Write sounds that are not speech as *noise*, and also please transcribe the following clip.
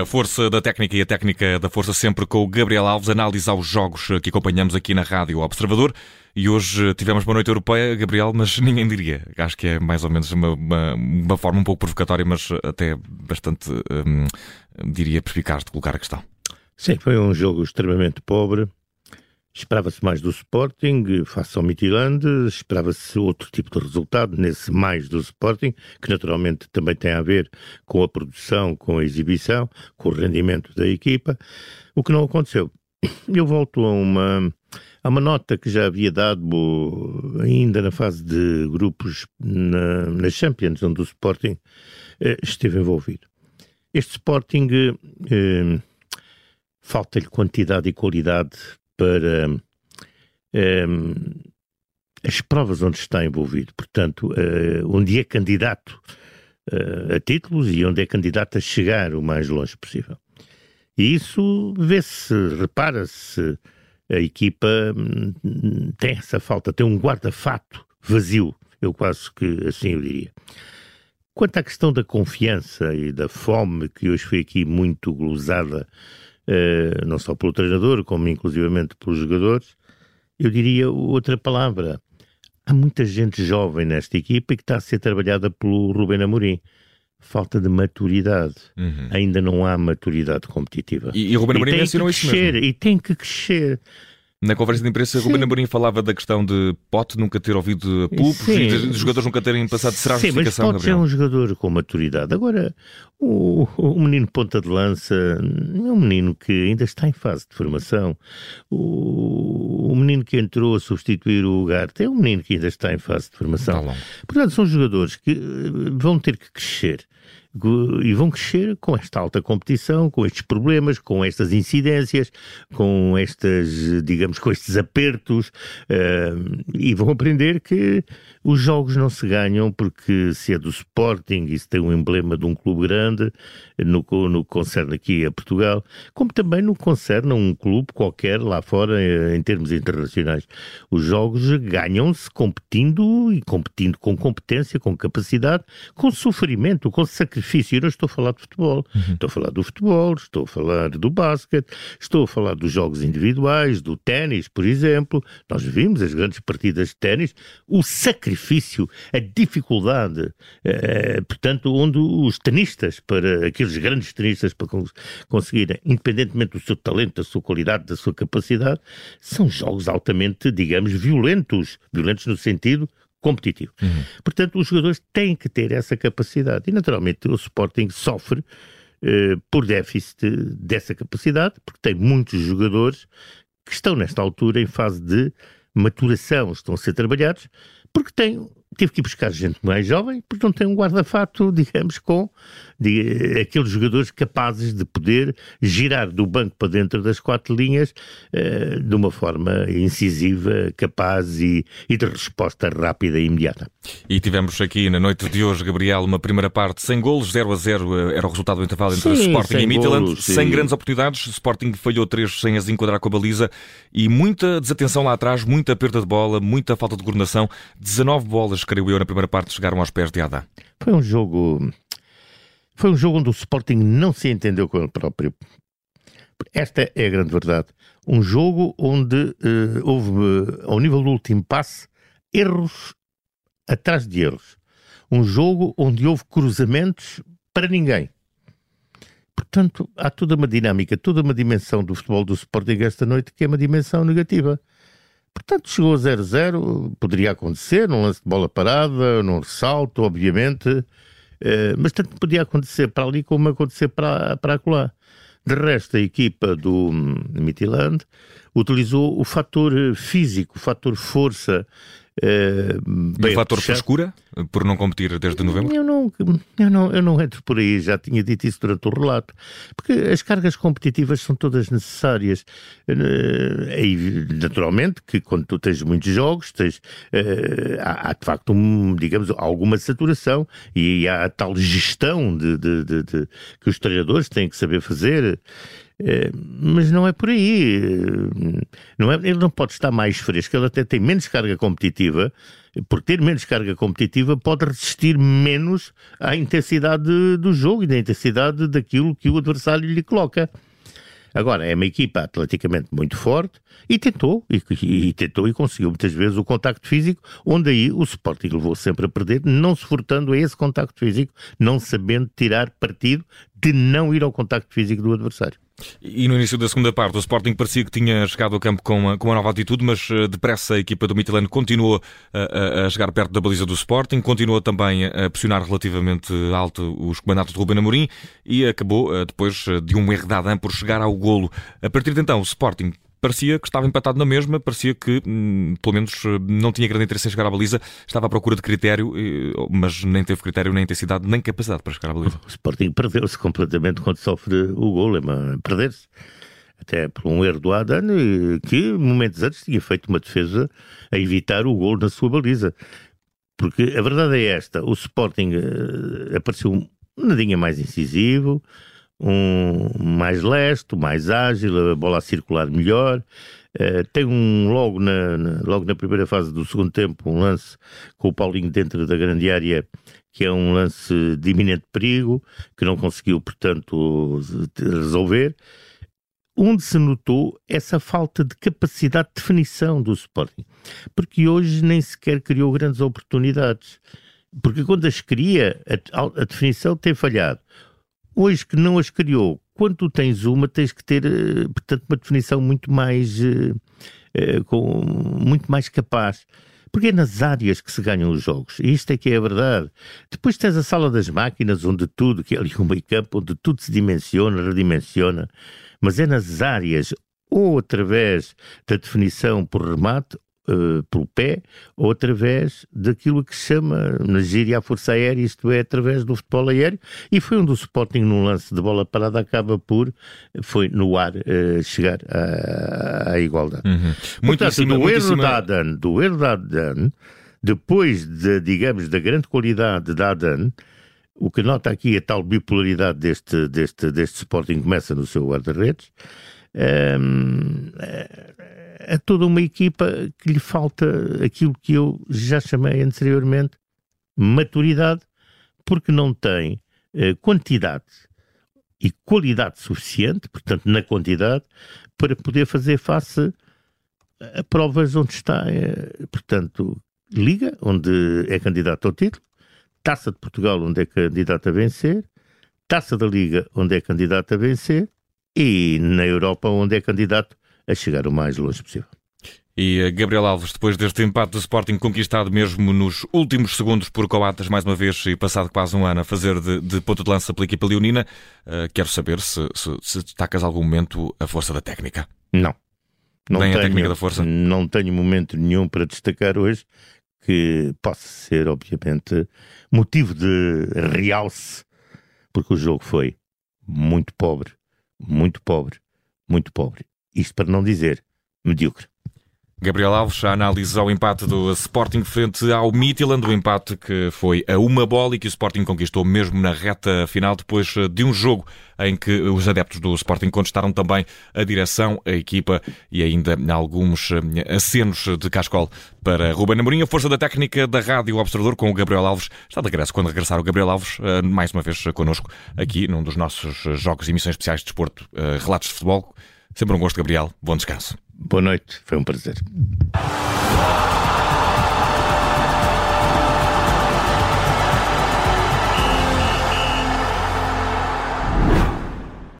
A força da técnica e a técnica da força sempre com o Gabriel Alves, análise aos jogos que acompanhamos aqui na Rádio Observador. E hoje tivemos uma noite europeia, Gabriel, mas *laughs* ninguém diria. Acho que é mais ou menos uma, uma, uma forma um pouco provocatória, mas até bastante, hum, diria, perspicaz de colocar a questão. Sim, foi um jogo extremamente pobre. Esperava-se mais do Sporting, face ao Midland, esperava-se outro tipo de resultado nesse mais do Sporting, que naturalmente também tem a ver com a produção, com a exibição, com o rendimento da equipa, o que não aconteceu. *coughs* Eu volto a uma, a uma nota que já havia dado ainda na fase de grupos na, na Champions, onde o Sporting eh, esteve envolvido. Este Sporting eh, falta-lhe quantidade e qualidade para um, ehm, as provas onde está envolvido. Portanto, uh, onde é candidato uh, a títulos e onde é candidato a chegar o mais longe possível. E isso vê-se, repara-se, a equipa hum, tem essa falta, tem um guarda-fato vazio, eu quase que assim eu diria. Quanto à questão da confiança e da fome, que hoje foi aqui muito glosada uh, não só pelo treinador, como inclusivamente pelos jogadores. Eu diria outra palavra. Há muita gente jovem nesta equipa e que está a ser trabalhada pelo Rubén Amorim falta de maturidade. Uhum. Ainda não há maturidade competitiva. E, e o Ruben Amorim mencionou isso mesmo. E tem que crescer. Na conversa de imprensa. Ruben Amorim falava da questão de Pote nunca ter ouvido e de, os jogadores nunca terem passado. Será a Sim, mas Pote é um jogador com maturidade. Agora, o, o, menino ponta de lança é um menino que ainda está em fase de formação. O, o menino que entrou a substituir o Garte é um menino que ainda está em fase de formação. Portanto, são jogadores que eh, vão ter que crescer e vão crescer com esta alta competição, com estes problemas, com estas incidências, com estas, digamos, com estes apertos, uh, e vão aprender que os jogos não se ganham porque se é do Sporting e se tem um emblema de um clube grande, no, no que concerne aqui a Portugal, como também no que concerne a um clube qualquer lá fora em termos internacionais. Os jogos ganham-se competindo e competindo com competência, com capacidade, com sofrimento, com sacrifício. Eu não estou a falar de futebol, uhum. estou a falar do futebol, estou a falar do basquete, estou a falar dos jogos individuais, do ténis, por exemplo. Nós vimos as grandes partidas de ténis, o sacrifício, a dificuldade, eh, portanto, onde os tenistas, para aqueles aqueles grandes tenistas para conseguirem, independentemente do seu talento, da sua qualidade, da sua capacidade, são jogos altamente, digamos, violentos. Violentos no sentido competitivo. Uhum. Portanto, os jogadores têm que ter essa capacidade. E, naturalmente, o Sporting sofre eh, por déficit dessa capacidade, porque tem muitos jogadores que estão, nesta altura, em fase de maturação, estão a ser trabalhados, porque têm tive que ir buscar gente mais jovem, porque não tem um guarda-fato, *laughs* digamos, com de, aqueles jogadores capazes de poder girar do banco para dentro das quatro linhas uh, de uma forma incisiva, capaz e, e, de resposta rápida e imediata. E tivemos aqui na noite de hoje, Gabriel, uma primeira parte sem golos, 0 a 0 eh, era o resultado do intervalo entre sim, Sporting e Midland, sem grandes oportunidades, Sporting falhou três sem as enquadrar com a baliza e muita desatenção lá atrás, muita perda de bola, muita falta de coordenação, 19 bolas, creio eu, na primeira parte chegaram aos pés de Ada. Foi um jogo foi um jogo onde o Sporting não se entendeu com ele próprio. Esta é a grande verdade. Um jogo onde uh, houve, uh, ao nível do último passe, erros atrás de erros. Um jogo onde houve cruzamentos para ninguém. Portanto, há toda uma dinâmica, toda uma dimensão do futebol do Sporting esta noite que é uma dimensão negativa. Portanto, chegou a 0-0, poderia acontecer, num lance de bola parada, num ressalto, obviamente. Eh, mas tanto podia acontecer para ali como acontecer para, para acolá. De resto, a equipa do hum, Midland utilizou o fator físico, o fator força Uh, e o fator frescura, por não competir desde novembro? Eu não, eu, não, eu não entro por aí, já tinha dito isso durante o relato, porque as cargas competitivas são todas necessárias. Uh, naturalmente que quando tu tens muitos jogos, tens, uh, há, há, de facto, um, digamos, alguma saturação e há a tal gestão de, de, de, de, que os treinadores têm que saber fazer. Eh, mas não é por aí. Eh, não é, ele não pode estar mais fresco, ele até tem menos carga competitiva. Por ter menos carga competitiva, pode resistir menos à intensidade do jogo e da intensidade daquilo que o adversário lhe coloca. Agora, é uma equipa atleticamente muito forte e tentou, e, e, tentou e conseguiu muitas vezes o contacto físico, onde aí o Sporting levou sempre a perder, não se furtando a esse contacto físico, não sabendo tirar partido de não ir ao contacto físico do adversário. E no início da segunda parte, o Sporting parecia que tinha chegado ao campo com uma, com uma nova atitude, mas uh, depressa a equipa do Midtjylland continuou a, a, chegar perto da baliza do Sporting, continuou também a pressionar relativamente alto os comandados de Ruben Amorim e acabou, uh, depois uh, de um erro da Adam, por chegar ao golo. A partir de então, o Sporting parecia que estava empatado na mesma, parecia que, hum, pelo menos, não tinha grande interesse em chegar à baliza, estava à procura de critério, mas nem teve critério, nem intensidade, nem capacidade para chegar à baliza. O Sporting perdeu-se completamente quando sofre o gol, é perder-se. Até por um erro do Adan, que momentos antes tinha feito uma defesa a evitar o gol na sua baliza. Porque a verdade é esta: o Sporting apareceu nadinha mais incisivo, um mais leste, mais ágil, a bola a circular melhor. Uh, tem um logo na, na, logo na primeira fase do segundo tempo um lance com o Paulinho dentro da grande área que é um lance de iminente perigo que não conseguiu portanto resolver. Onde se notou essa falta de capacidade de definição do Sporting? Porque hoje nem sequer criou grandes oportunidades. Porque quando as cria a, a definição tem falhado Hoje que não as criou, quando tu tens uma, tens que ter, eh, portanto, uma definição muito mais, uh, uh, com, muito mais capaz. Porque é nas áreas que se ganham os jogos. E isto é que é a verdade. Depois tens a sala das máquinas, onde tudo, que é ali um meio campo, onde tudo se dimensiona, redimensiona. Mas é nas áreas, ou através da definição por remate, uh, pelo pé ou através daquilo que se chama na gíria a força aérea, isto é, através do futebol aéreo, e foi onde o Sporting, num lance de bola parada, acaba por, foi no ar, uh, chegar à, à igualdade. Uhum. Muito Portanto, acima, do, erro da Adan, do erro da Adan, depois de, digamos, da grande qualidade da Adan, o que nota aqui a tal bipolaridade deste, deste, deste Sporting começa no seu guarda-redes. Um, é toda uma equipa que lhe falta aquilo que eu já chamei anteriormente maturidade, porque não tem eh, quantidade e qualidade suficiente, portanto, na quantidade, para poder fazer face a provas onde está, eh, portanto, Liga, onde é candidato ao título, Taça de Portugal, onde é candidato a vencer, Taça da Liga, onde é candidato a vencer, e na Europa, onde é candidato a chegar o mais longe possível. E Gabriel Alves, depois deste empate do Sporting conquistado mesmo nos últimos segundos por Coatas, mais uma vez, e passado quase um ano a fazer de, de ponto de lança pela equipa leonina, uh, quero saber se, se, se, destacas algum momento a força da técnica. Não. não Nem tenho, a técnica da força? Não tenho momento nenhum para destacar hoje que possa ser, obviamente, motivo de realce, porque o jogo foi muito pobre, muito pobre, muito pobre. Isto para não dizer medíocre. Gabriel Alves, a análise ao empate do Sporting frente ao Midtjylland, o empate que foi a uma bola e que o Sporting conquistou mesmo na reta final, depois de um jogo em que os adeptos do Sporting contestaram também a direção, a equipa e ainda alguns eh, acenos de cascol para Ruben Amorim. A força da técnica da Rádio Observador com o Gabriel Alves está de regresso. Quando regressar o Gabriel Alves, eh, mais uma vez connosco, aqui num dos nossos jogos e emissões especiais de desporto, eh, Relatos de Futebol. Sempre um gosto, Gabriel. Bom descanso. Boa noite, foi um prazer.